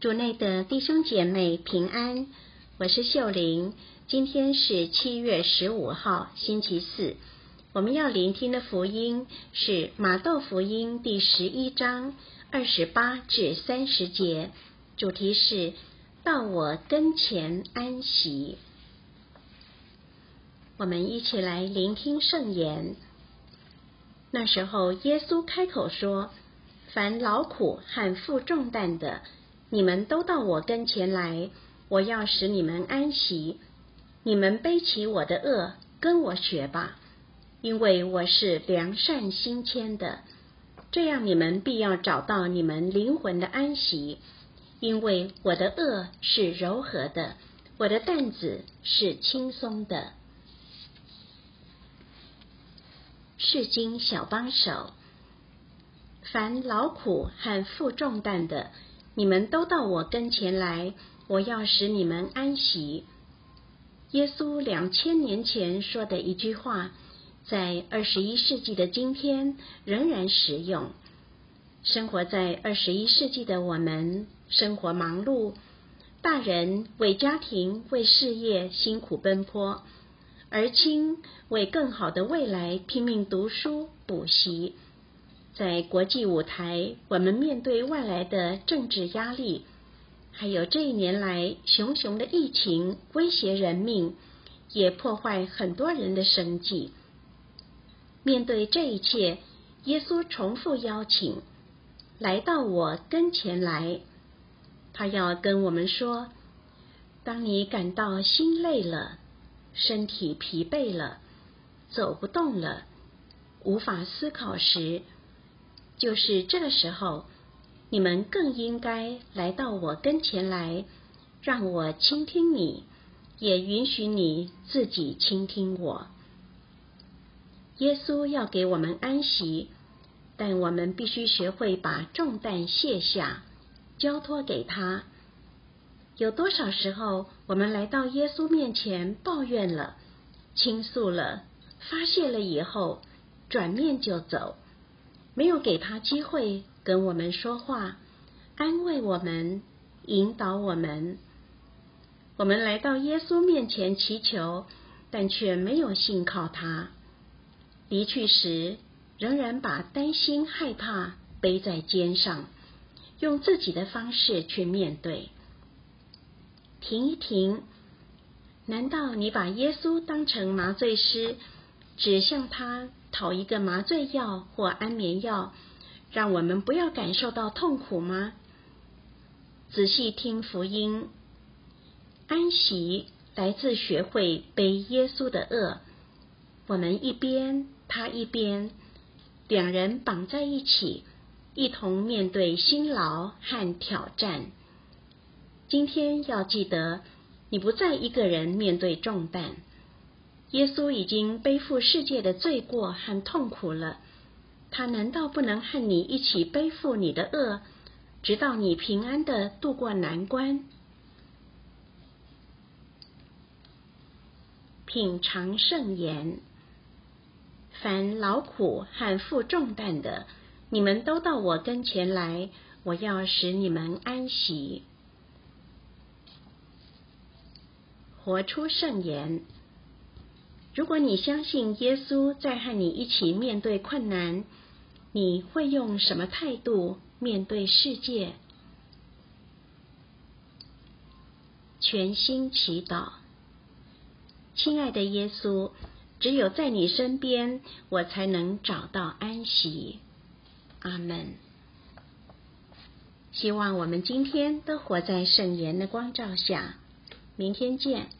主内的弟兄姐妹平安，我是秀玲。今天是七月十五号，星期四。我们要聆听的福音是马窦福音第十一章二十八至三十节，主题是到我跟前安息。我们一起来聆听圣言。那时候，耶稣开口说：“凡劳苦和负重担的。”你们都到我跟前来，我要使你们安息。你们背起我的恶，跟我学吧，因为我是良善心谦的。这样你们必要找到你们灵魂的安息，因为我的恶是柔和的，我的担子是轻松的。是经小帮手，凡劳苦和负重担的。你们都到我跟前来，我要使你们安息。耶稣两千年前说的一句话，在二十一世纪的今天仍然实用。生活在二十一世纪的我们，生活忙碌，大人为家庭、为事业辛苦奔波，儿亲为更好的未来拼命读书补习。在国际舞台，我们面对外来的政治压力，还有这一年来熊熊的疫情威胁人命，也破坏很多人的生计。面对这一切，耶稣重复邀请，来到我跟前来。他要跟我们说：当你感到心累了，身体疲惫了，走不动了，无法思考时，就是这个时候，你们更应该来到我跟前来，让我倾听你，也允许你自己倾听我。耶稣要给我们安息，但我们必须学会把重担卸下，交托给他。有多少时候，我们来到耶稣面前抱怨了、倾诉了、发泄了以后，转面就走？没有给他机会跟我们说话，安慰我们，引导我们。我们来到耶稣面前祈求，但却没有信靠他。离去时，仍然把担心、害怕背在肩上，用自己的方式去面对。停一停，难道你把耶稣当成麻醉师，只向他？讨一个麻醉药或安眠药，让我们不要感受到痛苦吗？仔细听福音，安息来自学会背耶稣的恶。我们一边，他一边，两人绑在一起，一同面对辛劳和挑战。今天要记得，你不再一个人面对重担。耶稣已经背负世界的罪过和痛苦了，他难道不能和你一起背负你的恶，直到你平安的度过难关？品尝圣言，凡劳苦和负重担的，你们都到我跟前来，我要使你们安息。活出圣言。如果你相信耶稣在和你一起面对困难，你会用什么态度面对世界？全心祈祷，亲爱的耶稣，只有在你身边，我才能找到安息。阿门。希望我们今天都活在圣言的光照下。明天见。